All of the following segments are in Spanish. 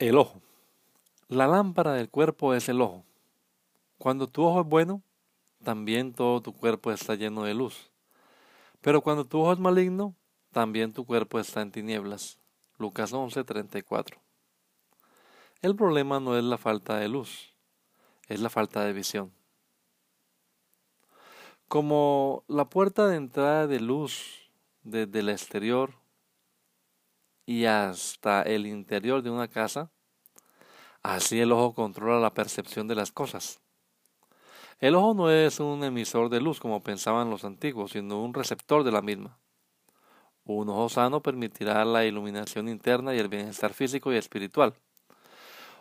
El ojo. La lámpara del cuerpo es el ojo. Cuando tu ojo es bueno, también todo tu cuerpo está lleno de luz. Pero cuando tu ojo es maligno, también tu cuerpo está en tinieblas. Lucas 11:34. El problema no es la falta de luz, es la falta de visión. Como la puerta de entrada de luz desde el exterior y hasta el interior de una casa, así el ojo controla la percepción de las cosas. El ojo no es un emisor de luz como pensaban los antiguos, sino un receptor de la misma. Un ojo sano permitirá la iluminación interna y el bienestar físico y espiritual.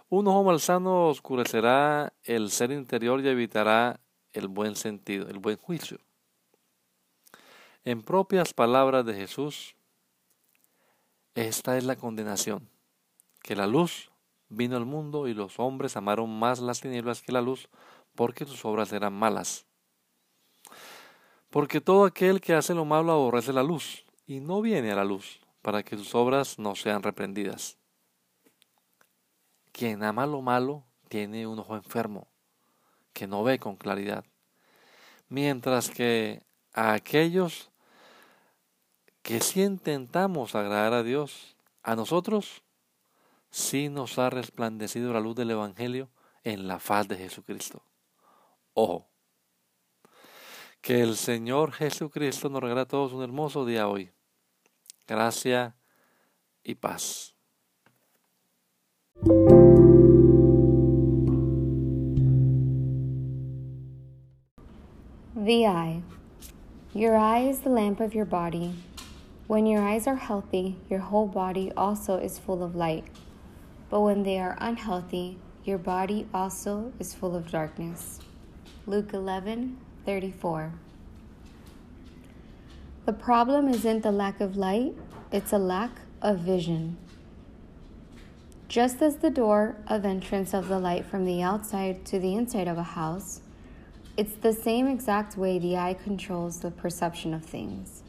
Un ojo malsano oscurecerá el ser interior y evitará el buen sentido, el buen juicio. En propias palabras de Jesús, esta es la condenación, que la luz vino al mundo y los hombres amaron más las tinieblas que la luz, porque sus obras eran malas. Porque todo aquel que hace lo malo aborrece la luz, y no viene a la luz, para que sus obras no sean reprendidas. Quien ama lo malo tiene un ojo enfermo, que no ve con claridad, mientras que a aquellos que si intentamos agradar a Dios, a nosotros sí nos ha resplandecido la luz del Evangelio en la faz de Jesucristo. Ojo, que el Señor Jesucristo nos regala a todos un hermoso día hoy. Gracia y paz. The eye. Your eye is the lamp of your body. When your eyes are healthy, your whole body also is full of light. But when they are unhealthy, your body also is full of darkness. Luke 11 34. The problem isn't the lack of light, it's a lack of vision. Just as the door of entrance of the light from the outside to the inside of a house, it's the same exact way the eye controls the perception of things.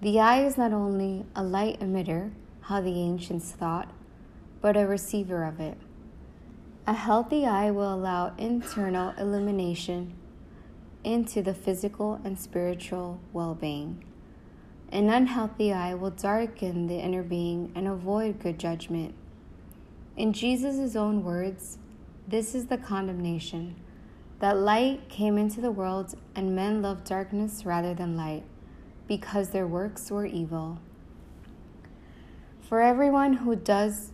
The eye is not only a light emitter, how the ancients thought, but a receiver of it. A healthy eye will allow internal illumination into the physical and spiritual well being. An unhealthy eye will darken the inner being and avoid good judgment. In Jesus' own words, this is the condemnation that light came into the world and men loved darkness rather than light because their works were evil. For everyone who does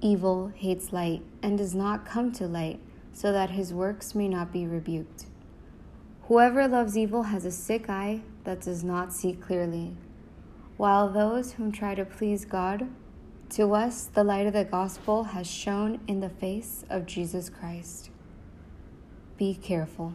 evil hates light and does not come to light so that his works may not be rebuked. Whoever loves evil has a sick eye that does not see clearly, while those whom try to please God, to us the light of the gospel has shone in the face of Jesus Christ. Be careful.